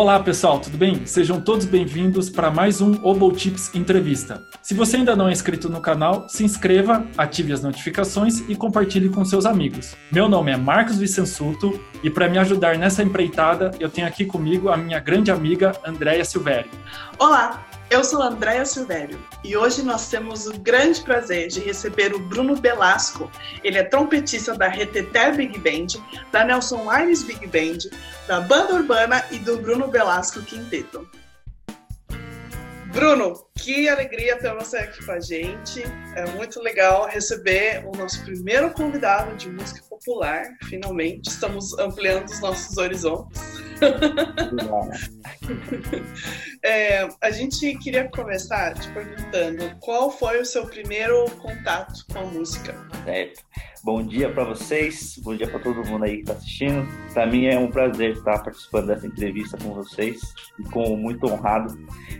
Olá pessoal, tudo bem? Sejam todos bem-vindos para mais um Obo Tips Entrevista. Se você ainda não é inscrito no canal, se inscreva, ative as notificações e compartilhe com seus amigos. Meu nome é Marcos Vicensuto e para me ajudar nessa empreitada, eu tenho aqui comigo a minha grande amiga Andréia Silvério. Olá, eu sou Andréa Silvério e hoje nós temos o grande prazer de receber o Bruno Belasco. Ele é trompetista da Reteté Big Band, da Nelson Aires Big Band, da Banda Urbana e do Bruno Belasco Quinteto. Bruno, que alegria ter você aqui com a gente. É muito legal receber o nosso primeiro convidado de música popular. Finalmente, estamos ampliando os nossos horizontes. é, a gente queria começar te perguntando qual foi o seu primeiro contato com a música. Certo. Bom dia para vocês, bom dia para todo mundo aí que está assistindo. Para mim é um prazer estar participando dessa entrevista com vocês e com muito honrado.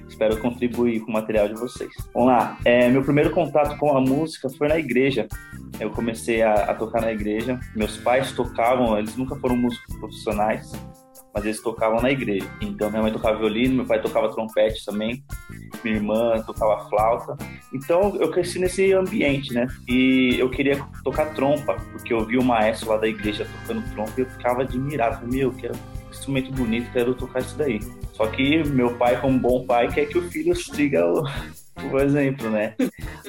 Espero contribuir com o material de vocês. Vamos lá. É, meu primeiro contato com a música foi na igreja. Eu comecei a, a tocar na igreja. Meus pais tocavam, eles nunca foram músicos profissionais mas eles tocavam na igreja. Então minha mãe tocava violino, meu pai tocava trompete também, minha irmã tocava flauta. Então eu cresci nesse ambiente, né? E eu queria tocar trompa, porque eu vi o maestro lá da igreja tocando trompa e eu ficava admirado. Meu, que instrumento bonito, quero tocar isso daí. Só que meu pai, como bom pai, quer que o filho siga o, exemplo, né?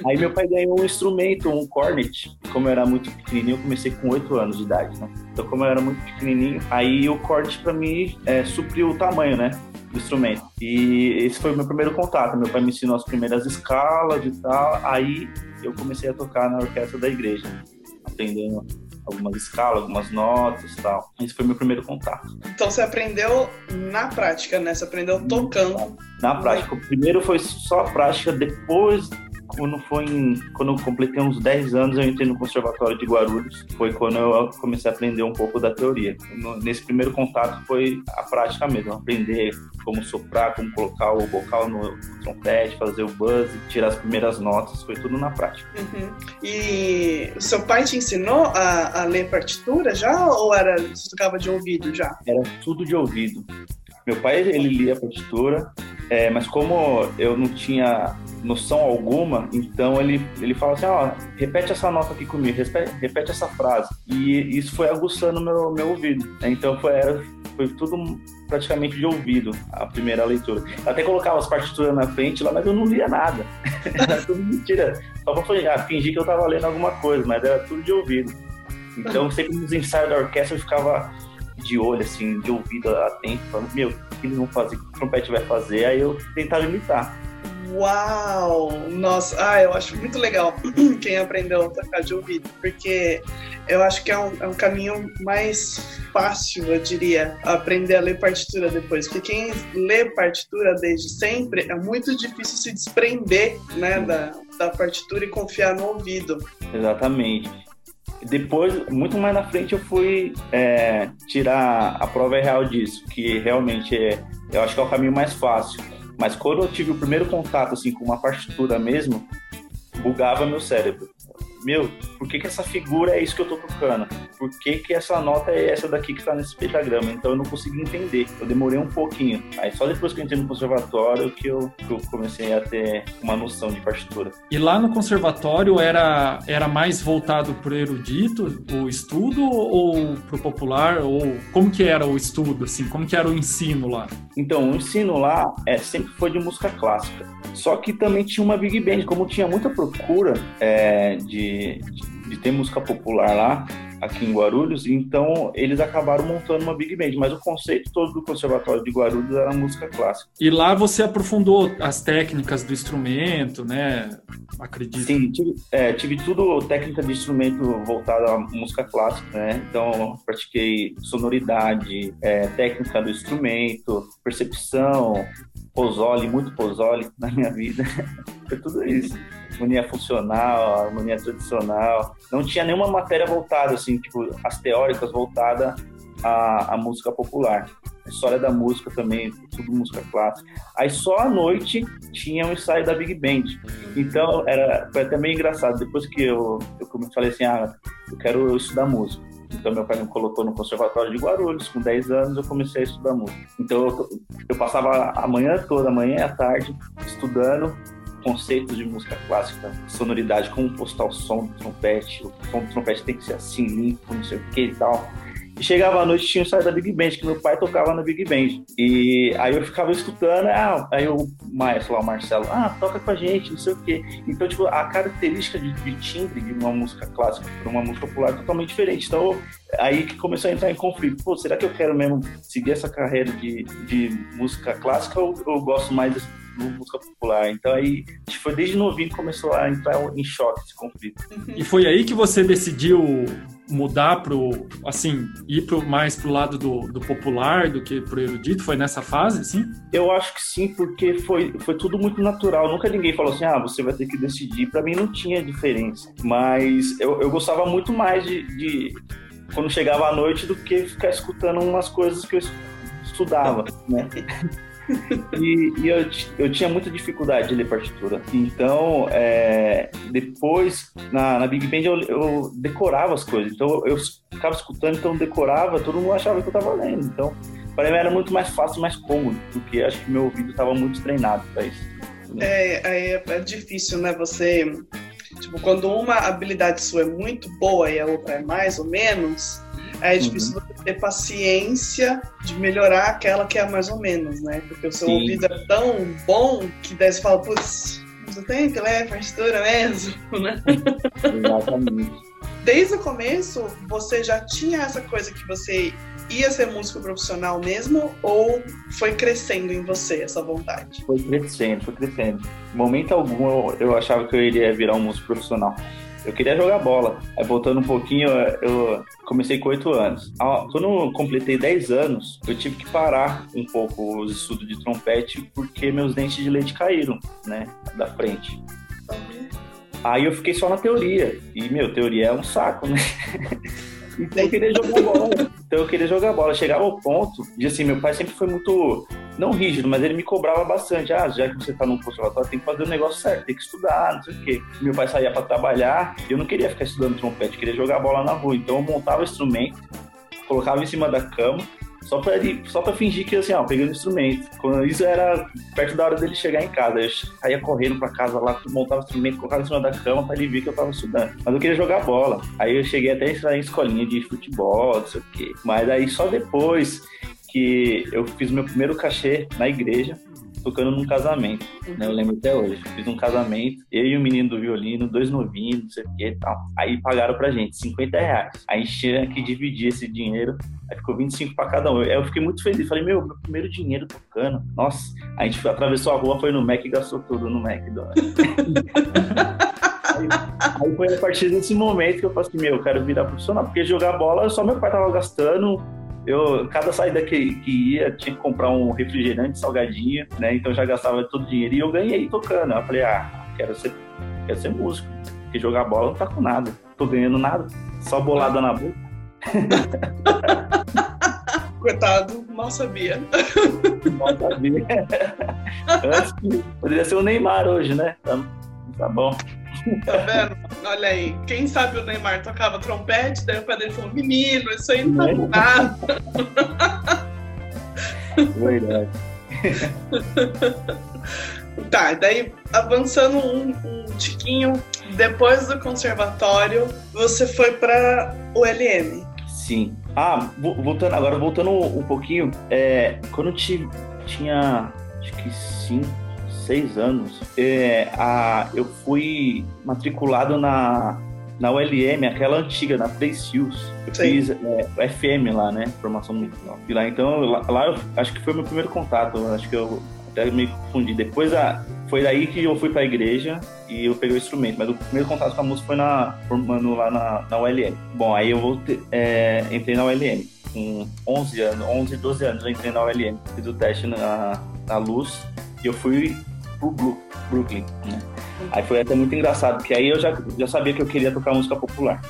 Aí meu pai ganhou um instrumento, um cornet. Como eu era muito pequenininho, eu comecei com 8 anos de idade, né? Então, como eu era muito pequenininho, aí o cornet para mim é, supriu o tamanho, né? Do instrumento. E esse foi o meu primeiro contato. Meu pai me ensinou as primeiras escalas e tal. Aí eu comecei a tocar na orquestra da igreja, aprendendo algumas escalas, algumas notas tal. Esse foi meu primeiro contato. Então você aprendeu na prática, né? Você aprendeu tocando. Na prática. O primeiro foi só a prática, depois quando foi em, quando eu completei uns 10 anos, eu entrei no Conservatório de Guarulhos. Foi quando eu comecei a aprender um pouco da teoria. Nesse primeiro contato foi a prática mesmo, aprender como soprar, como colocar o vocal no trompete, fazer o buzz, tirar as primeiras notas, foi tudo na prática. Uhum. E o seu pai te ensinou a, a ler partitura já ou era você tocava de ouvido já? Era tudo de ouvido. Meu pai ele lia a partitura, é, mas como eu não tinha noção alguma, então ele, ele fala assim, ó, repete essa nota aqui comigo, repete, repete essa frase. E isso foi aguçando meu, meu ouvido. Então foi, era, foi tudo praticamente de ouvido, a primeira leitura. Eu até colocava as partituras na frente lá, mas eu não lia nada. era tudo mentira. Só pra ah, fingir que eu tava lendo alguma coisa, mas era tudo de ouvido. Então, sempre nos ensaios da orquestra eu ficava de olho, assim, de ouvido atento, falando, meu, o que eles vão fazer, o que o trompete vai fazer? Aí eu tentava imitar. Uau! Nossa, ah, eu acho muito legal quem aprendeu a tocar de ouvido, porque eu acho que é um, é um caminho mais fácil, eu diria, aprender a ler partitura depois. Porque quem lê partitura desde sempre é muito difícil se desprender né, da, da partitura e confiar no ouvido. Exatamente. Depois, muito mais na frente, eu fui é, tirar a prova real disso, que realmente é, eu acho que é o caminho mais fácil. Mas quando eu tive o primeiro contato assim com uma partitura mesmo, bugava meu cérebro meu, por que, que essa figura é isso que eu tô tocando? Por que, que essa nota é essa daqui que tá nesse pentagrama? Então eu não consegui entender. Eu demorei um pouquinho. Aí só depois que eu entrei no conservatório que eu, que eu comecei a ter uma noção de partitura. E lá no conservatório era, era mais voltado pro erudito, o estudo, ou pro popular? Ou como que era o estudo, assim? Como que era o ensino lá? Então, o ensino lá é, sempre foi de música clássica. Só que também tinha uma big band. Como tinha muita procura é, de de, ter música popular lá, aqui em Guarulhos, então eles acabaram montando uma big band, mas o conceito todo do Conservatório de Guarulhos era música clássica. E lá você aprofundou as técnicas do instrumento, né? Acredito. Sim, tive, é, tive tudo técnica de instrumento voltada à música clássica, né? Então pratiquei sonoridade, é, técnica do instrumento, percepção, pozole, muito pozole na minha vida. Foi tudo isso harmonia funcional, harmonia tradicional. Não tinha nenhuma matéria voltada, assim, tipo, as teóricas voltada à, à música popular. A história da música também, tudo música clássica. Aí só à noite tinha um ensaio da Big Band. Então era, foi até meio engraçado. Depois que eu, eu falei assim, ah, eu quero estudar música. Então meu pai me colocou no conservatório de Guarulhos. Com 10 anos eu comecei a estudar música. Então eu, eu passava a manhã toda, a manhã e a tarde, estudando conceitos de música clássica, sonoridade, como postar o som do trompete, o som do trompete tem que ser assim, limpo, não sei o que e tal. E chegava à noite tinha o saído da Big Band, que meu pai tocava na Big Band. E aí eu ficava escutando, ah, aí o maestro lá, o Marcelo, ah, toca com a gente, não sei o quê. Então, tipo, a característica de, de timbre de uma música clássica para uma música popular é totalmente diferente. Então, aí que começou a entrar em conflito. Pô, será que eu quero mesmo seguir essa carreira de, de música clássica ou eu gosto mais música popular. Então aí foi desde novinho que começou a entrar em choque esse conflito. E foi aí que você decidiu mudar pro assim ir pro, mais pro lado do, do popular do que pro erudito? Foi nessa fase assim eu acho que sim porque foi foi tudo muito natural. Nunca ninguém falou assim ah você vai ter que decidir. Para mim não tinha diferença. Mas eu, eu gostava muito mais de, de quando chegava à noite do que ficar escutando umas coisas que eu estudava né e, e eu, eu, tinha muita dificuldade de ler partitura. Então, é, depois, na, na, Big Band, eu, eu, decorava as coisas. Então, eu ficava escutando, então decorava, todo mundo achava que eu estava lendo. Então, para mim era muito mais fácil, mais cômodo, porque acho que meu ouvido estava muito treinado para isso. É, é, é difícil, né? Você. Tipo, quando uma habilidade sua é muito boa e a outra é mais ou menos, é difícil uhum. você ter paciência de melhorar aquela que é mais ou menos, né? Porque o seu Sim. ouvido é tão bom que daí você fala, putz, você tem a partitura mesmo, né? Exatamente. Desde o começo, você já tinha essa coisa que você ia ser músico profissional mesmo ou foi crescendo em você essa vontade? Foi crescendo, foi crescendo. Em momento algum eu, eu achava que eu iria virar um músico profissional eu queria jogar bola. Aí voltando um pouquinho, eu comecei com 8 anos. Quando eu completei 10 anos, eu tive que parar um pouco os estudos de trompete porque meus dentes de leite caíram, né, da frente. Aí eu fiquei só na teoria. E, meu, teoria é um saco, né? Então eu queria jogar bola. Então eu queria jogar bola. Chegava ao ponto de assim, meu pai sempre foi muito, não rígido, mas ele me cobrava bastante. Ah, já que você tá num conservatório, tem que fazer o negócio certo, tem que estudar, não sei o quê. Meu pai saía para trabalhar, eu não queria ficar estudando trompete, queria jogar bola na rua. Então eu montava instrumento, colocava em cima da cama só pra, ele, só pra fingir que, assim, ó, pegando o instrumento. Quando isso era perto da hora dele chegar em casa. Eu saía correndo pra casa lá, montava o instrumento, colocava em cima da cama pra ele ver que eu tava estudando. Mas eu queria jogar bola. Aí eu cheguei até a entrar em escolinha de futebol, não sei o quê. Mas aí só depois que eu fiz meu primeiro cachê na igreja, tocando num casamento, né? Eu lembro até hoje. Fiz um casamento, eu e o menino do violino, dois novinhos, não sei o que e tal. Aí pagaram pra gente 50 reais. Aí tinha que dividir esse dinheiro, aí ficou 25 pra cada um. Aí eu fiquei muito feliz. Falei, meu, meu primeiro dinheiro tocando. Nossa, a gente atravessou a rua, foi no Mac e gastou tudo no Mac. Aí, aí, foi a partir desse momento que eu falei assim, meu, eu quero virar profissional, porque jogar bola só meu pai tava gastando, eu, cada saída que, que ia, tinha que comprar um refrigerante salgadinho, né? Então já gastava todo o dinheiro e eu ganhei tocando. Eu falei, ah, quero ser, quero ser músico. Porque jogar bola não tá com nada. Tô ganhando nada. Só bolada na boca. Coitado, mal sabia. Mal sabia. Antes, poderia ser o Neymar hoje, né? Tá, bom. Tá vendo? Olha aí. Quem sabe o Neymar tocava trompete, daí o pai dele falou: menino, isso aí não tá com nada. Verdade. Tá, daí avançando um, um tiquinho, depois do conservatório, você foi para o LM. Sim. Ah, voltando agora, voltando um pouquinho, é, quando eu tinha acho que cinco, seis anos, é, a, eu fui matriculado na, na ULM, aquela antiga, na Place Hills. Eu Sim. fiz é, FM lá, né? Formação musical. E lá, então, lá, lá, eu acho que foi meu primeiro contato. Acho que eu até me confundi. Depois, a, foi daí que eu fui pra igreja e eu peguei o instrumento. Mas o primeiro contato com a música foi na, formando lá na, na ULM. Bom, aí eu voltei, é, entrei na ULM. Com 11 anos, 11, 12 anos eu entrei na ULM. Fiz o teste na, na luz e eu fui pro Brooklyn, né? Aí foi até muito engraçado, porque aí eu já, já sabia que eu queria tocar música popular.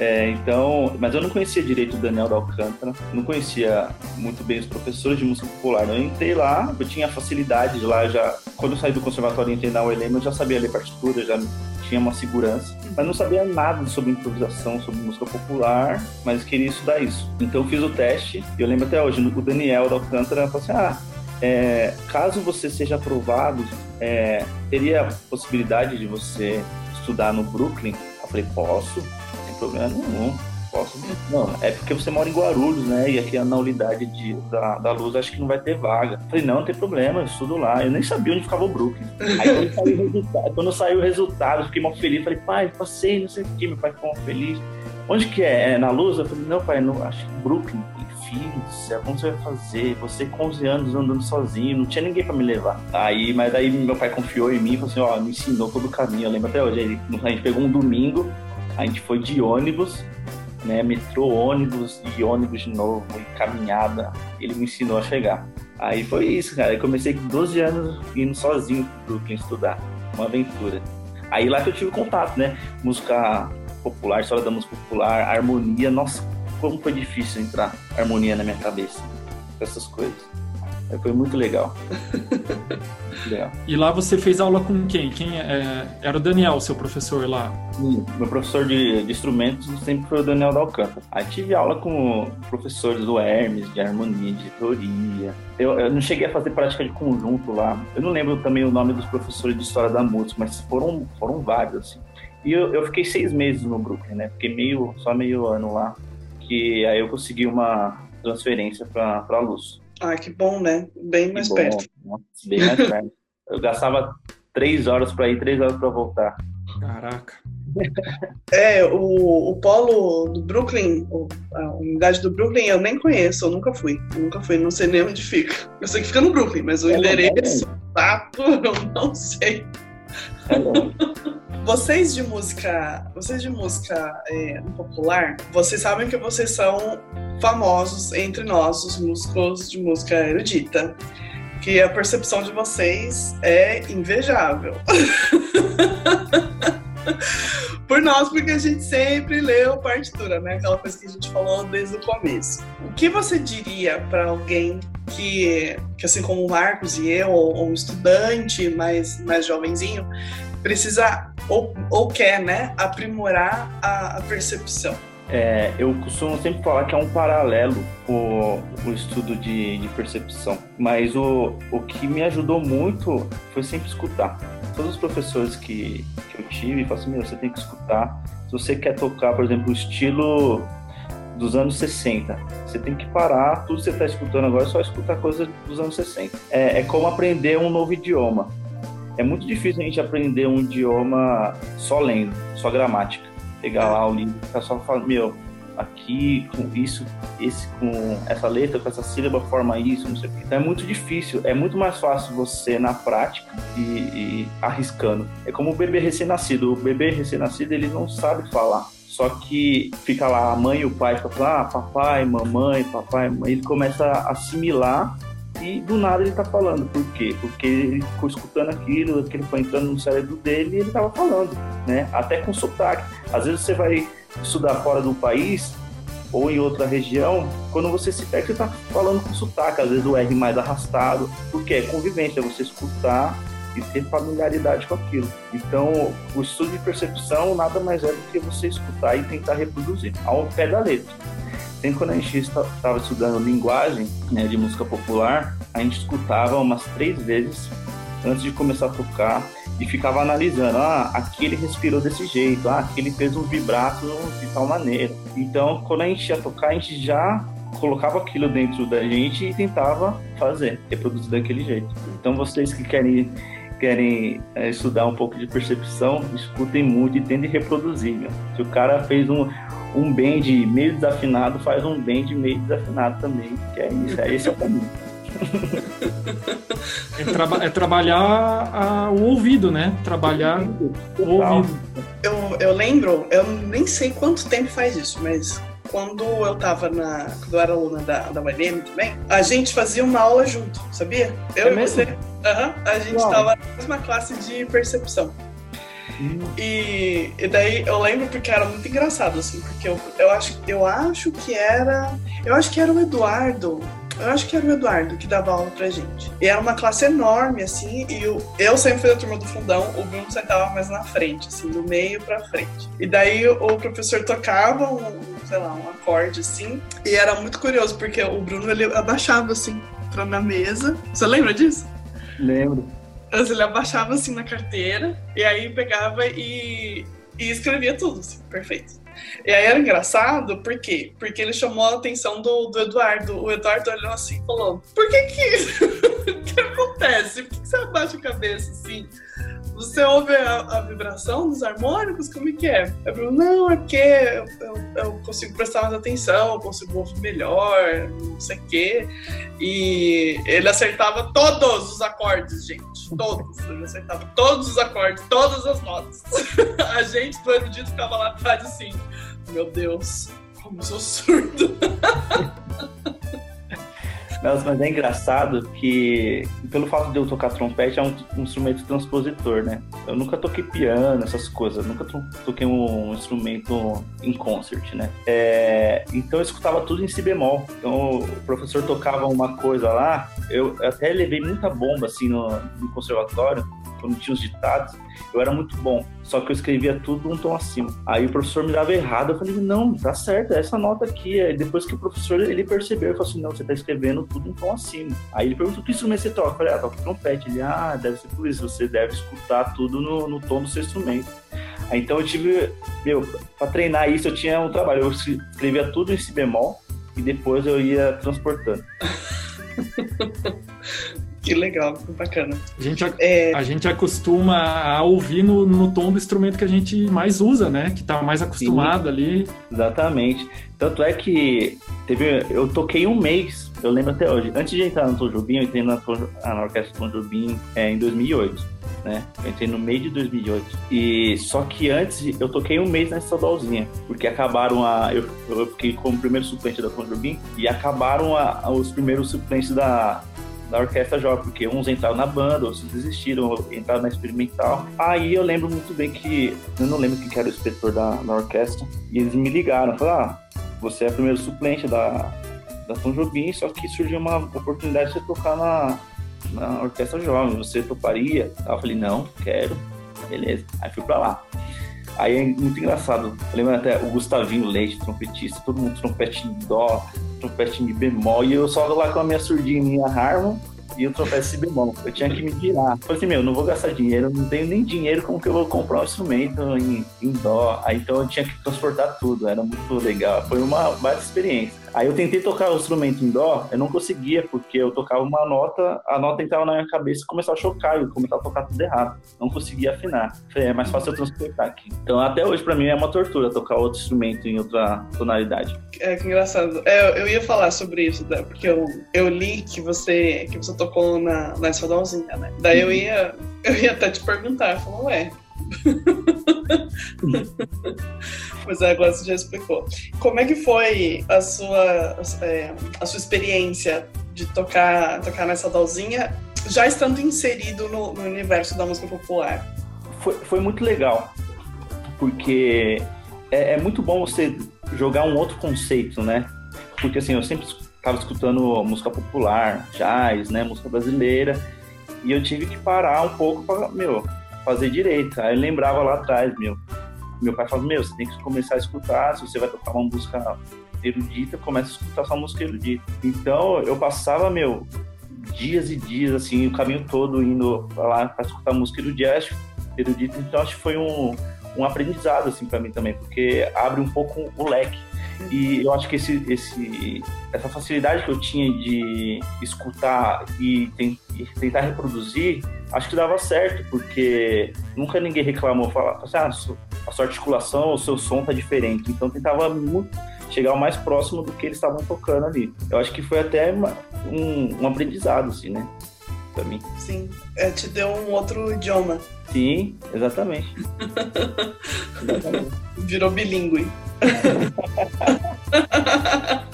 É, então, mas eu não conhecia direito o Daniel da Alcântara, não conhecia muito bem os professores de música popular. Eu entrei lá, eu tinha facilidade lá, já quando eu saí do conservatório e entrei na ULM, eu já sabia ler partitura, já tinha uma segurança, mas não sabia nada sobre improvisação, sobre música popular, mas queria estudar isso. Então fiz o teste, e eu lembro até hoje, o Daniel da Alcântara falou assim: ah, é, caso você seja aprovado, é, teria a possibilidade de você estudar no Brooklyn? Eu falei, posso, sem problema nenhum. Posso. Não, é porque você mora em Guarulhos, né? E aqui na unidade de, da, da luz acho que não vai ter vaga. Falei, não, não tem problema, eu estudo lá. Eu nem sabia onde ficava o Brooklyn. Aí quando saiu o resultado, quando saiu o resultado fiquei mal feliz. Falei, pai, passei, não sei o que. Meu pai ficou mal feliz. Onde que é? É na luz? Eu falei, não, pai, não, acho que Brooklyn filho do céu, como você vai fazer? Você com 11 anos andando sozinho, não tinha ninguém para me levar. Aí, mas aí meu pai confiou em mim falou assim, ó, me ensinou todo o caminho. Eu lembro até hoje. Aí, a gente pegou um domingo, a gente foi de ônibus, né? Metrô, ônibus e ônibus de novo, e caminhada. Ele me ensinou a chegar. Aí foi isso, cara. Eu comecei com 12 anos indo sozinho pro Brooklyn estudar. Uma aventura. Aí lá que eu tive contato, né? Música popular, história da música popular, harmonia. Nossa, como foi difícil entrar harmonia na minha cabeça. Essas coisas. Foi muito legal. muito legal. E lá você fez aula com quem? Quem é, era o Daniel, seu professor lá? Sim, meu professor de, de, instrumentos sempre foi o Daniel da Alcântara. Aí tive aula com professores do Hermes, de harmonia, de teoria. Eu, eu, não cheguei a fazer prática de conjunto lá. Eu não lembro também o nome dos professores de história da música, mas foram, foram vários, assim. E eu, eu fiquei seis meses no Brooklyn, né? Fiquei meio, só meio ano lá que aí eu consegui uma transferência para a Luz. Ah, que bom, né? Bem mais bom, perto. Nossa, bem mais perto. Eu gastava três horas para ir, três horas para voltar. Caraca. É, o, o polo do Brooklyn, a unidade do Brooklyn, eu nem conheço, eu nunca fui. Eu nunca fui, não sei nem onde fica. Eu sei que fica no Brooklyn, mas o é endereço, tato, eu não sei. É vocês de música, vocês de música é, popular, vocês sabem que vocês são famosos entre nós, os músicos de música erudita, que a percepção de vocês é invejável. Por nós, porque a gente sempre leu partitura, né? Aquela coisa que a gente falou desde o começo. O que você diria para alguém que, que, assim como o Marcos e eu, ou um estudante mais, mais jovenzinho, precisa ou, ou quer, né, aprimorar a, a percepção. É, eu costumo sempre falar que é um paralelo o, o estudo de, de, percepção, mas o, o que me ajudou muito foi sempre escutar. Todos os professores que, que eu tive falaram assim: Meu, você tem que escutar. Se você quer tocar, por exemplo, o estilo dos anos 60, você tem que parar, tudo que você está escutando agora é só escutar coisas dos anos 60. É, é como aprender um novo idioma é muito difícil a gente aprender um idioma só lendo, só gramática. Pegar lá o livro e ficar só falando, meu, aqui com isso, esse com essa letra, com essa sílaba forma isso, não sei o que. Então é muito difícil, é muito mais fácil você na prática e, e arriscando. É como o bebê recém-nascido. O bebê recém-nascido ele não sabe falar. Só que fica lá a mãe e o pai falam, ah, papai, mamãe, papai, mãe. Ele começa a assimilar e do nada ele tá falando. Por quê? Porque ele ficou escutando aquilo, aquilo foi entrando no cérebro dele e ele tava falando, né? Até com sotaque. Às vezes você vai estudar fora do país ou em outra região, quando você se pega, você tá falando com sotaque, às vezes o R mais arrastado, porque é convivência, é você escutar e ter familiaridade com aquilo. Então, o estudo de percepção nada mais é do que você escutar e tentar reproduzir ao pé da letra. Sempre quando a gente estava estudando linguagem né, de música popular, a gente escutava umas três vezes antes de começar a tocar e ficava analisando, ah, aqui ele respirou desse jeito, ah, aqui ele fez um vibrato de tal maneira. Então, quando a gente ia tocar, a gente já colocava aquilo dentro da gente e tentava fazer, reproduzir daquele jeito. Então, vocês que querem querem é, estudar um pouco de percepção, escutem muito e tentem reproduzir. Meu. Se o cara fez um, um bend meio desafinado faz um bend meio desafinado também, que é isso, é esse é o caminho. é, traba é, trabalhar a, o ouvido, né? Trabalhar o ouvido. Eu, eu lembro, eu nem sei quanto tempo faz isso, mas quando eu tava na. Quando eu era aluna da, da ULM também, a gente fazia uma aula junto, sabia? Eu é e mesmo? você. Uhum, a gente Uau. tava na mesma classe de percepção. E, e daí eu lembro porque era muito engraçado, assim, porque eu, eu, acho, eu acho que era. Eu acho que era o Eduardo eu acho que era o Eduardo que dava aula pra gente. E era uma classe enorme, assim, e eu, eu sempre fui da turma do fundão, o Bruno sentava mais na frente, assim, do meio pra frente. E daí o professor tocava um, sei lá, um acorde, assim, e era muito curioso, porque o Bruno, ele abaixava, assim, pra na mesa. Você lembra disso? Lembro. Ele abaixava, assim, na carteira, e aí pegava e, e escrevia tudo, assim, perfeito. E aí era engraçado, por quê? Porque ele chamou a atenção do, do Eduardo. O Eduardo olhou assim e falou: Por que que. que acontece? Por que você abaixa a cabeça assim? Você ouve a, a, vibração dos harmônicos? Como é que é? Eu falei, não, é porque eu, eu, eu, consigo prestar mais atenção, eu consigo ouvir melhor, não sei o quê. E ele acertava todos os acordes, gente. Todos. Ele acertava todos os acordes, todas as notas. a gente, do erudito, ficava lá atrás assim, meu Deus, como sou surdo. Mas, mas é engraçado que, pelo fato de eu tocar trompete, é um, um, instrumento transpositor, né? Eu nunca toquei piano, essas coisas. nunca toquei um instrumento em concert, né? É, então eu escutava tudo em si bemol. Então o professor tocava uma coisa lá, eu até levei muita bomba, assim, no, no conservatório, quando tinha os ditados eu era muito bom, só que eu escrevia tudo um tom acima. Aí o professor me dava errado, eu falei, não, tá certo, é essa nota aqui. Aí depois que o professor, ele percebeu, ele falou assim, não, você tá escrevendo tudo um tom acima. Aí ele perguntou, que instrumento você toca? Eu falei, ah, toca trompete. Ele, ah, deve ser por isso, você deve escutar tudo no, no tom do seu instrumento. Aí, então eu tive, meu, pra treinar isso eu tinha um trabalho, eu escrevia tudo em si bemol e depois eu ia transportando. Que legal, que bacana. A gente, é... a gente acostuma a ouvir no, no, tom do instrumento que a gente mais usa, né? Que tá mais acostumado Sim, ali. Exatamente. Tanto é que teve, eu toquei um mês, eu lembro até hoje. Antes de entrar no Tom Jobim, eu entrei na, na Orquestra Tom Jobim é, em 2008. Né? Eu entrei no meio de 2008. E só que antes eu toquei um mês na estadualzinha, porque acabaram a eu, eu fiquei como primeiro suplente da Tom Jobim e acabaram a, os primeiros suplentes da da orquestra jovem, porque uns entraram na banda, outros desistiram, entraram na experimental. Aí eu lembro muito bem que, eu não lembro quem era o inspetor da, da orquestra, e eles me ligaram, falaram, ah, você é o primeiro suplente da, da Tom Jobim, só que surgiu uma oportunidade de você tocar na, na orquestra jovem, você toparia? Eu falei, não, quero, beleza. Aí fui pra lá. Aí é muito engraçado. Eu lembro até o Gustavinho Leite, trompetista, todo mundo trompete em dó, trompete em bemol, e eu só lá com a minha surdinha minha Harmon e o trompete si bemol. Eu tinha que me virar. Falei assim, meu, não vou gastar dinheiro, não tenho nem dinheiro, como que eu vou comprar um instrumento em, em dó? Aí então eu tinha que transportar tudo, era muito legal. Foi uma baita experiência. Aí eu tentei tocar o instrumento em dó, eu não conseguia, porque eu tocava uma nota, a nota entrava na minha cabeça e começava a chocar, eu começava a tocar tudo errado. Não conseguia afinar. Falei, é mais fácil eu transportar aqui. Então até hoje para mim é uma tortura tocar outro instrumento em outra tonalidade. É que engraçado. É, eu ia falar sobre isso, né? porque eu, eu li que você que você tocou na, na Esfadãozinha, né? Daí eu ia, eu ia até te perguntar, eu falei, ué, pois é, agora você já explicou. Como é que foi a sua, é, a sua experiência de tocar, tocar nessa dalzinha, já estando inserido no, no universo da música popular? Foi, foi muito legal, porque é, é, muito bom você jogar um outro conceito, né? Porque assim, eu sempre estava escutando música popular, jazz, né, música brasileira, e eu tive que parar um pouco para, meu, fazer direito. Aí eu lembrava lá atrás, meu. Meu pai falava, meu, você tem que começar a escutar, se você vai tocar uma música erudita, começa a escutar sua música erudita. Então eu passava, meu, dias e dias, assim, o caminho todo indo lá para escutar música erudita, erudita. Então acho que foi um, um aprendizado, assim, para mim também, porque abre um pouco o leque. E eu acho que esse, esse, essa facilidade que eu tinha de escutar e, tentar reproduzir, acho que dava certo, porque nunca ninguém reclamou, falava assim, ah, a sua articulação, o seu som tá diferente. Então tentava muito chegar o mais próximo do que eles estavam tocando ali. Eu acho que foi até uma, um, um aprendizado, assim, né? Pra mim. Sim, é, te deu um outro idioma. Sim, exatamente. exatamente. Virou bilíngue.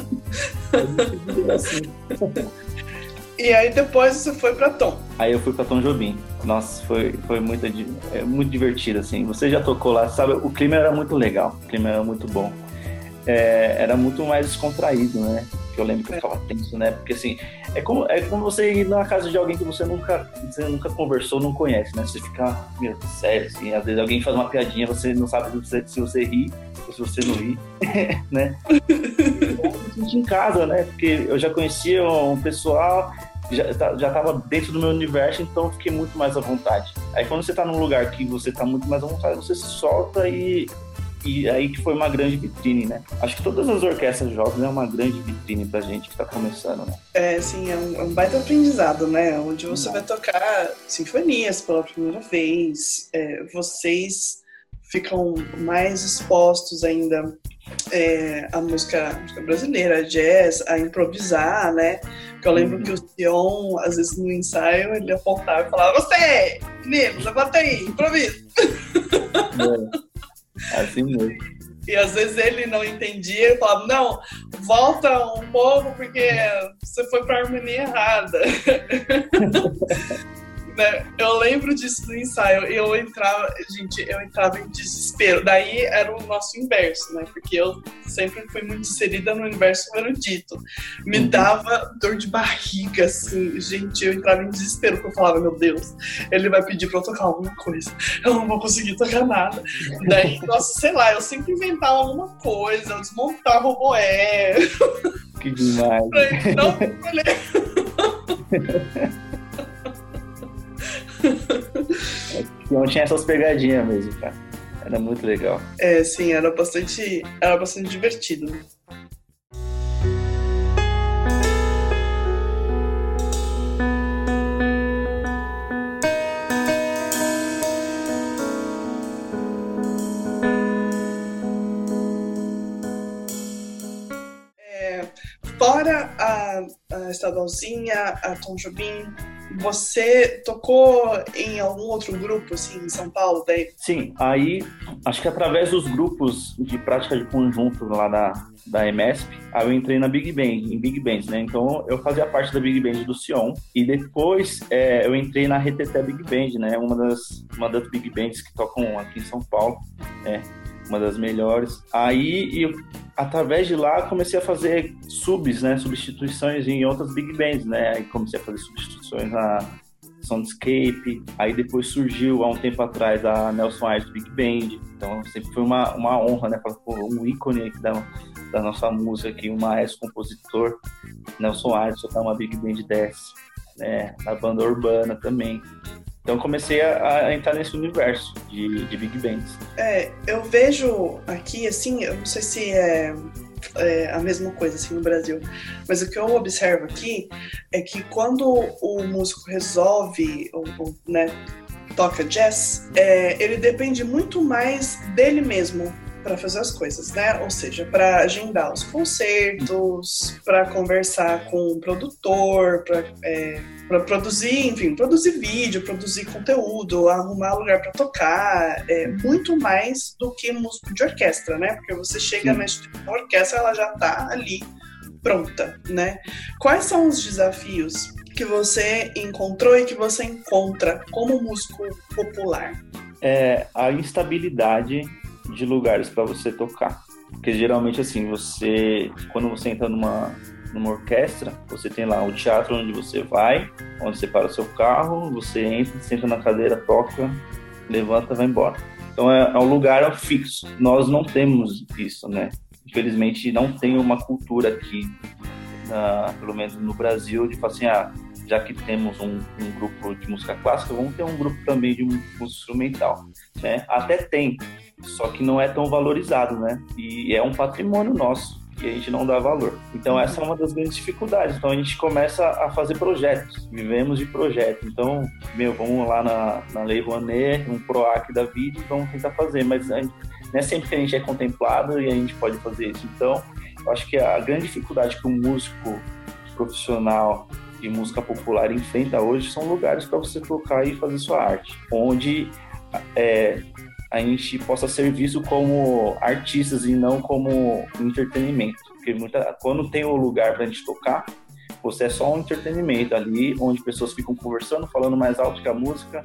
E aí depois você foi para Tom. Aí eu fui para Tom Jobim. Nossa, foi, foi muito, é, muito divertido, assim. Você já tocou lá, sabe? O clima era muito legal, o clima era muito bom. É, era muito mais descontraído, né? Que eu lembro que eu ficava tenso, né? Porque assim, é como, é como você ir na casa de alguém que você nunca, você nunca conversou, não conhece, né? Você fica, meu, sério, assim, às vezes alguém faz uma piadinha, você não sabe se você, se você ri ou se você não ri, né? eu me em casa, né? Porque eu já conhecia um pessoal, já, tá, já tava dentro do meu universo, então fiquei muito mais à vontade. Aí quando você tá num lugar que você tá muito mais à vontade, você se solta e e aí que foi uma grande vitrine, né? Acho que todas as orquestras jovens é uma grande vitrine pra gente que está começando, né? É, sim, é um, é um baita aprendizado, né? Onde você vai tocar sinfonias pela primeira vez, é, vocês ficam mais expostos ainda é, à música, música, brasileira, jazz, a improvisar, né? Porque eu lembro uhum. que o Sion, às vezes no ensaio, ele apontava e falava: Você, menino, levanta aí, improvisa. É. Assim mesmo. E às vezes ele não entendia e falava, não, volta um pouco porque você foi para a harmonia errada. né? Eu lembro disso no ensaio. Eu entrava, gente, eu entrava em desespero. Daí era o nosso inverso, né? Porque eu sempre fui muito inserida no universo erudito. Me uhum. dava dor de barriga, assim. Gente, eu entrava em desespero porque eu falava, meu Deus, ele vai pedir pra eu tocar alguma coisa. Eu não vou conseguir tocar nada. Daí, nossa, sei lá, eu sempre inventava alguma coisa, eu desmontava o boé. Que demais. não, Não tinha essas pegadinhas mesmo, cara. Era muito legal. É, sim, era bastante, era bastante divertido. É, fora a, a estadualzinha, a Tom Jobim, você tocou em algum outro grupo, assim, em São Paulo? Daí? Sim, aí acho que através dos grupos de prática de conjunto lá da, da EMESP, aí eu entrei na Big Band, em Big Bands, né? Então eu fazia parte da Big Band do Sion e depois é, eu entrei na RTT Big Band, né? Uma das, uma das Big Bands que tocam aqui em São Paulo, né? Uma das melhores. Aí eu através de lá comecei a fazer subs, né, substituições em outras big bands, né, aí comecei a fazer substituições na Soundscape, aí depois surgiu há um tempo atrás a Nelson Ayres Big Band, então sempre foi uma, uma honra, né, falar, um ícone aqui da, da nossa música aqui, um maestro compositor, Nelson Ayres, tocar uma Big Band dessa, né, na banda urbana também. Então comecei a, a, entrar nesse universo de, de Big Bands. É, eu vejo aqui, assim, eu não sei se é, é, a mesma coisa assim no Brasil, mas o que eu observo aqui é que quando o músico resolve, ou, ou né, toca jazz, é, ele depende muito mais dele mesmo para fazer as coisas, né? Ou seja, para agendar os concertos, para conversar com o produtor, para é, produzir, enfim, produzir vídeo, produzir conteúdo, arrumar lugar para tocar, é, muito mais do que músico de orquestra, né? Porque você chega Sim. na orquestra, ela já está ali pronta, né? Quais são os desafios que você encontrou e que você encontra como músico popular? É a instabilidade de lugares para você tocar. Porque geralmente assim, você quando você entra numa numa orquestra, você tem lá o teatro onde você vai, onde você para o seu carro, você entra, senta na cadeira, toca, levanta, vai embora. Então é, é um lugar fixo. Nós não temos isso, né? Infelizmente não tem uma cultura aqui, na, pelo menos no Brasil, de falar assim, ah, já que temos um, um, grupo de música clássica, vamos ter um grupo também de música instrumental, né? Até tem, só que não é tão valorizado, né? E é um patrimônio nosso e a gente não dá valor. Então essa é uma das grandes dificuldades. Então a gente começa a fazer projetos, vivemos de projeto. Então, meu, vamos lá na, na Lei Rouanet, um PROAC da vida e vamos tentar fazer, mas não é sempre que a gente é contemplado e a gente pode fazer isso. Então, eu acho que a grande dificuldade que um músico profissional de música popular enfrenta hoje são lugares para você tocar e fazer sua arte, onde é, a gente possa ser visto como artistas e não como entretenimento. Porque muita, quando tem o um lugar para a gente tocar, Você é só um entretenimento ali, onde pessoas ficam conversando, falando mais alto que a música,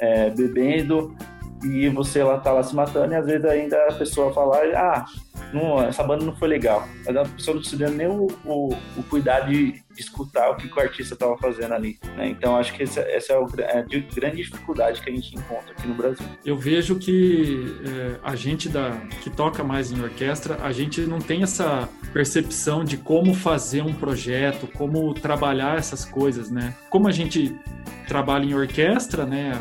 é, bebendo, e você lá tá lá se matando, e às vezes ainda a pessoa fala, ah, não, essa banda não foi legal. Mas a pessoa não se deu nem o, o, o cuidado de, escutar o que o artista estava fazendo ali. Né? Então acho que essa, essa é, o, é, a grande dificuldade que a gente encontra aqui no Brasil. Eu vejo que é, a gente da, que toca mais em orquestra, a gente não tem essa percepção de como fazer um projeto, como trabalhar essas coisas, né? Como a gente trabalha em orquestra, né?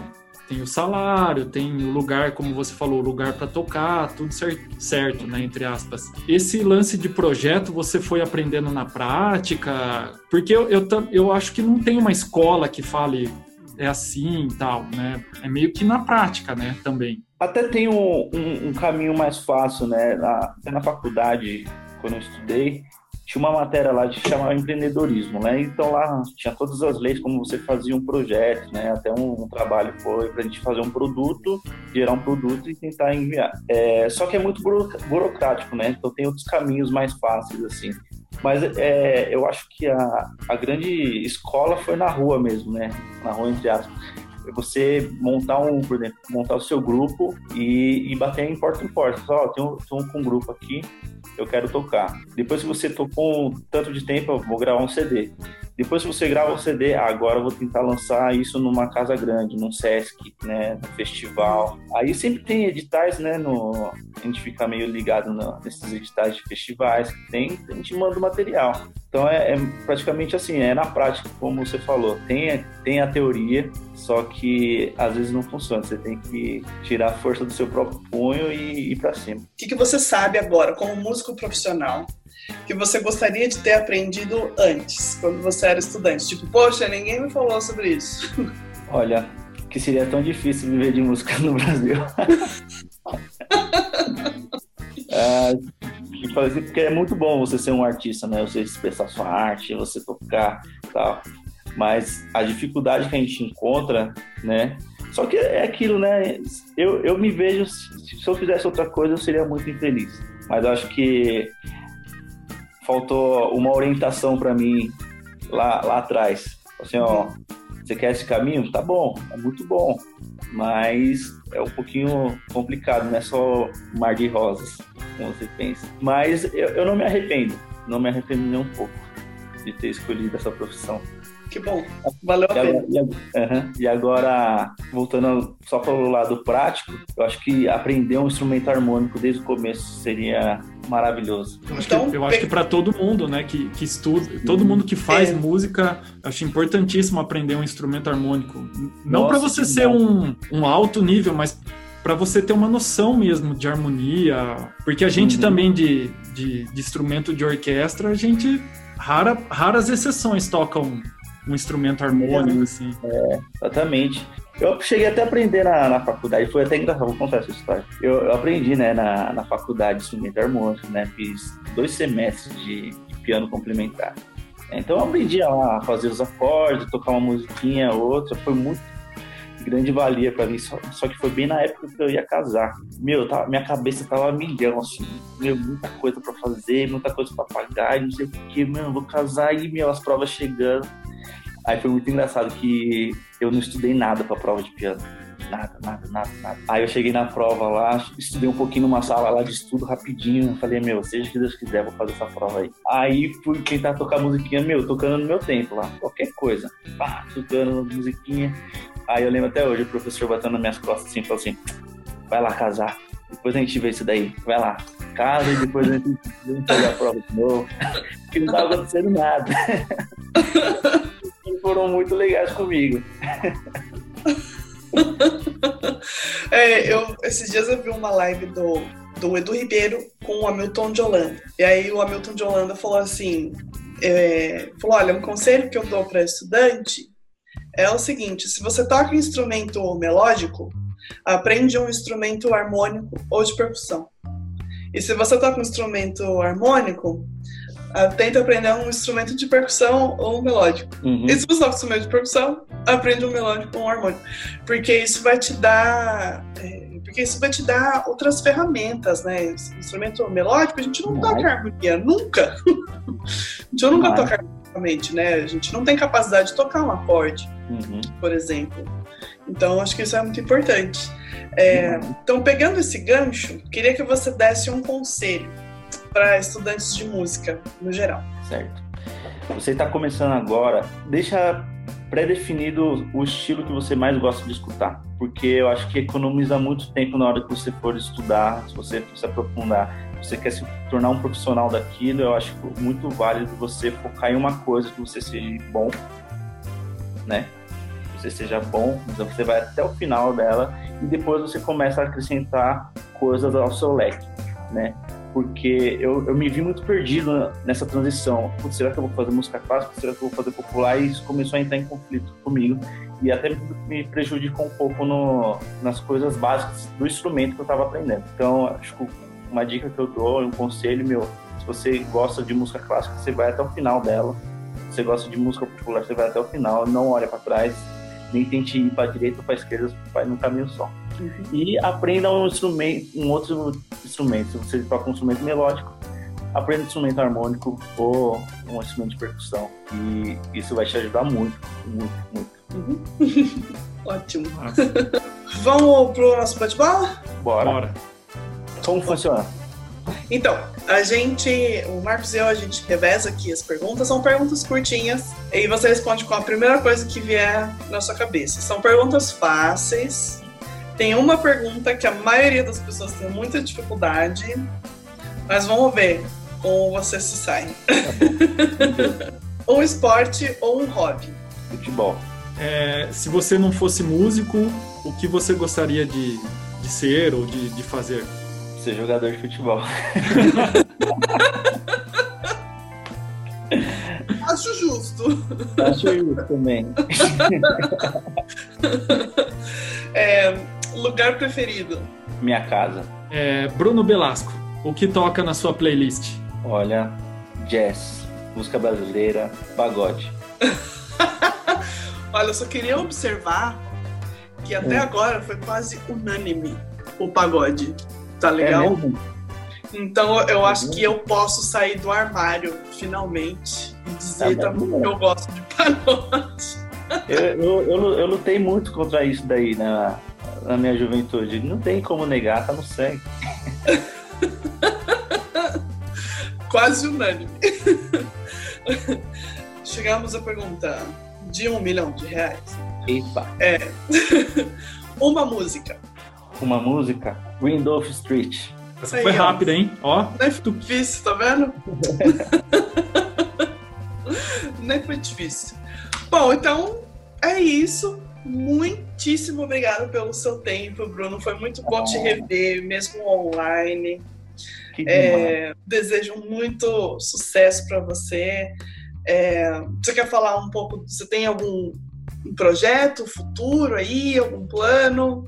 Tem o salário, tem o lugar, como você falou, o lugar para tocar, tudo certo, né, entre aspas. Esse lance de projeto você foi aprendendo na prática? Porque eu, eu, eu acho que não tem uma escola que fale é assim e tal, né? É meio que na prática, né, também. Até tem um, um, um caminho mais fácil, né? Na, na faculdade, quando eu estudei, tinha uma matéria lá que chamava empreendedorismo, né? Então lá tinha todas as leis como você fazia um projeto, né? Até um, um trabalho foi para a gente fazer um produto, gerar um produto e tentar enviar. É, só que é muito burocrático, né? Então tem outros caminhos mais fáceis assim. Mas é, eu acho que a, a grande escola foi na rua mesmo, né? Na rua entre aspas você montar um, por exemplo, montar o seu grupo e, e bater em porta em porta. Ó, oh, tem um, um grupo aqui, eu quero tocar. Depois que você tocou um tanto de tempo, eu vou gravar um CD. Depois você grava o CD, ah, agora eu vou tentar lançar isso numa casa grande, num Sesc, né, no festival. Aí sempre tem editais, né, no, a gente fica meio ligado no, nesses editais de festivais que tem, a gente manda o material. Então é, é, praticamente assim, é na prática, como você falou, tem, tem a teoria, só que às vezes não funciona. Você tem que tirar a força do seu próprio punho e ir para cima. O que, que você sabe agora, como músico profissional, que você gostaria de ter aprendido antes, quando você era estudante? Tipo, poxa, ninguém me falou sobre isso. Olha, que seria tão difícil viver de música no Brasil. é, porque é muito bom você ser um artista, né? Você expressar sua arte, você tocar tal. Mas a dificuldade que a gente encontra, né? Só que é aquilo, né? Eu, eu me vejo, se eu fizesse outra coisa, eu seria muito infeliz. Mas acho que faltou uma orientação para mim lá, lá atrás. Assim, ó, você quer esse caminho? Tá bom, é muito bom, mas é um pouquinho complicado, não é só mar de rosas, como você pensa. Mas eu, eu não me arrependo, não me arrependo nem um pouco de ter escolhido essa profissão. Que bom, valeu a pena. E agora, e agora, voltando só para o lado prático, eu acho que aprender um instrumento harmônico desde o começo seria maravilhoso. Eu acho então, que, eu acho que para todo mundo, né, que, que estuda, todo mundo que faz é. música, acho importantíssimo aprender um instrumento harmônico. Não para você ser um, um alto nível, mas para você ter uma noção mesmo de harmonia, porque a gente uhum. também de, de, de, instrumento de orquestra, a gente rara, raras exceções tocam um instrumento harmônico, é, assim. É, exatamente. Eu cheguei até a aprender na, na faculdade, foi até engraçado, vou contar essa história. Eu, eu aprendi, né, na, na faculdade de instrumento harmônico, né, fiz dois semestres de, de piano complementar. Então eu aprendi a fazer os acordes, tocar uma musiquinha, outra, foi muito grande valia para mim, só, só, que foi bem na época que eu ia casar. Meu, tava, minha cabeça tava milhão, assim, meu, muita coisa para fazer, muita coisa para pagar, não sei o que, meu, vou casar e, meu, as provas chegando. Aí foi muito engraçado que eu não estudei nada pra prova de piano. Nada, nada, nada, nada. Aí eu cheguei na prova lá, estudei um pouquinho numa sala lá de estudo rapidinho. Falei, meu, seja o que Deus quiser, vou fazer essa prova aí. Aí fui tentar tocar musiquinha, meu, tocando no meu tempo lá, qualquer coisa. Pá, tocando musiquinha. Aí eu lembro até hoje, o professor batendo nas minhas costas assim, falou assim: vai lá casar, depois a gente vê isso daí, vai lá, casa e depois a gente fazer a prova de novo. que não tava acontecendo nada. foram muito legais comigo. é, eu, esses dias eu vi uma live do, do Edu Ribeiro com o Hamilton de Holanda. E aí o Hamilton de Holanda falou assim: é, falou, olha, um conselho que eu dou para estudante é o seguinte: se você toca um instrumento melódico, aprende um instrumento harmônico ou de percussão. E se você toca um instrumento harmônico, tenta aprender um instrumento de percussão ou um melódico. Uhum. E se você um instrumento de percussão, aprende um melódico ou um harmônico. Porque isso vai te dar. É, porque isso vai te dar outras ferramentas, né? Esse instrumento melódico, a gente não toca harmonia, nunca. a gente nunca toca harmonia. musicalmente, né? A gente não tem capacidade de tocar um acorde, uhum. por exemplo. Então, acho que isso é muito importante. É, então, pegando esse gancho, queria que você desse um conselho para estudantes de música, no geral. Certo. Você está começando agora, deixa pré-definido o estilo que você mais gosta de escutar, porque eu acho que economiza muito tempo na hora que você for estudar, se você for se aprofundar, se você quer se tornar um profissional daquilo, eu acho muito válido você focar em uma coisa que você seja bom, né? Você seja bom, então você vai até o final dela e depois você começa a acrescentar coisas ao seu leque, né? Porque eu, eu me vi muito perdido nessa transição. Putz, será que eu vou fazer música clássica? Será que eu vou fazer popular? E isso começou a entrar em conflito comigo e até me prejudicou um pouco no, nas coisas básicas do instrumento que eu estava aprendendo. Então, acho que uma dica que eu dou, um conselho meu, se você gosta de música clássica, você vai até o final dela. Se você gosta de música popular, você vai até o final, não olha para trás, nem tente ir para direita ou para esquerda, vai num caminho só. Uhum. E aprenda um instrumento, um outro instrumento. Se você toca um instrumento melódico, aprenda um instrumento harmônico ou um instrumento de percussão. E isso vai te ajudar muito, muito, muito. Uhum. Ótimo. Vamos pro nosso bate-bola? Bora. Bora. Como funciona? Então, a gente, o Marcos e eu, a gente reveza aqui as perguntas. São perguntas curtinhas e você responde com a primeira coisa que vier na sua cabeça. São perguntas fáceis, tem uma pergunta que a maioria das pessoas tem muita dificuldade, mas vamos ver como você se sai. Tá um esporte ou um hobby? Futebol. É, se você não fosse músico, o que você gostaria de, de ser ou de, de fazer? Ser jogador de futebol. Acho justo. Acho justo também. é, Lugar preferido? Minha casa. É, Bruno Belasco, o que toca na sua playlist? Olha, jazz, música brasileira, pagode. Olha, eu só queria observar que até é. agora foi quase unânime o pagode. Tá é legal? É então eu acho que eu posso sair do armário finalmente e dizer tá também que eu gosto de pagode. Eu, eu, eu, eu, lutei muito contra isso daí, né? Na minha juventude. Não tem como negar, tá no sangue. Quase unânime. Chegamos à pergunta de um milhão de reais. Epa. É. Uma música. Uma música? Randolph Street. Essa foi rápida, hein? Ó. Nem foi difícil, tá vendo? Nem foi difícil. Bom, então é isso. Muitíssimo obrigado pelo seu tempo, Bruno. Foi muito bom te rever, mesmo online. É, desejo muito sucesso para você. É, você quer falar um pouco? Você tem algum projeto futuro aí, algum plano?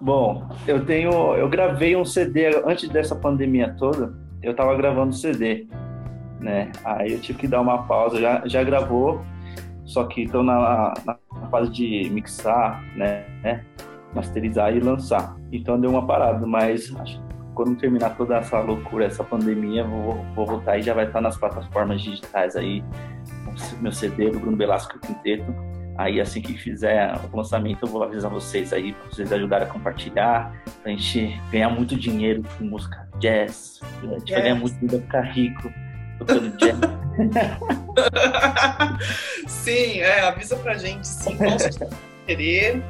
Bom, eu tenho, eu gravei um CD antes dessa pandemia toda. Eu estava gravando CD, né? Aí eu tive que dar uma pausa. Já, já gravou, só que estou na, na, fase de mixar, né, né, masterizar e lançar. Então deu uma parada, mas acho que quando terminar toda essa loucura, essa pandemia, vou, vou voltar e já vai estar nas plataformas digitais aí, meu CD do Bruno Belasco Quinteto. Aí assim que fizer o lançamento, eu vou avisar vocês aí, para vocês ajudarem a compartilhar, pra gente ganhar muito dinheiro com música jazz, a gente yes. vai ganhar muito dinheiro, ficar rico. sim, é, avisa pra gente, sim, com querer.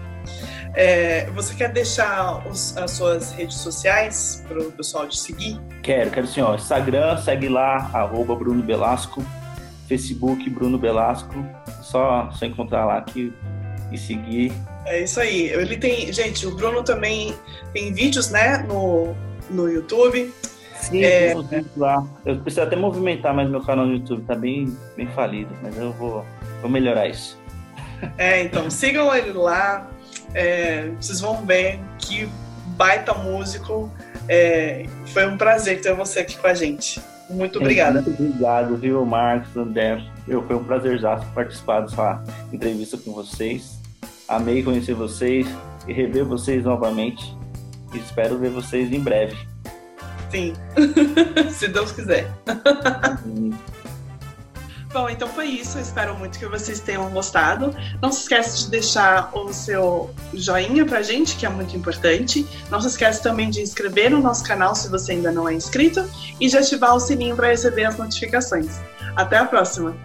É, você quer deixar os, as suas redes sociais para o pessoal de seguir? Quero, quero sim, ó, Instagram, segue lá, arroba Bruno Belasco, Facebook Bruno Belasco, só, só encontrar lá aqui e seguir. É isso aí. Ele tem, gente, o Bruno também tem vídeos, né, no, no YouTube. Sim, é, lá. Eu preciso até movimentar mais meu canal no YouTube, tá bem, bem falido, mas eu vou, vou melhorar isso. É, então sigam ele lá. É, vocês vão ver que baita músico. É, foi um prazer ter você aqui com a gente. Muito obrigada. Muito obrigado, viu, Marcos, André. Eu, foi um prazer já participar dessa entrevista com vocês. Amei conhecer vocês e rever vocês novamente. Espero ver vocês em breve. Sim, se Deus quiser. Bom, então foi isso. Eu espero muito que vocês tenham gostado. Não se esqueça de deixar o seu joinha pra gente, que é muito importante. Não se esqueça também de inscrever no nosso canal se você ainda não é inscrito e de ativar o sininho para receber as notificações. Até a próxima!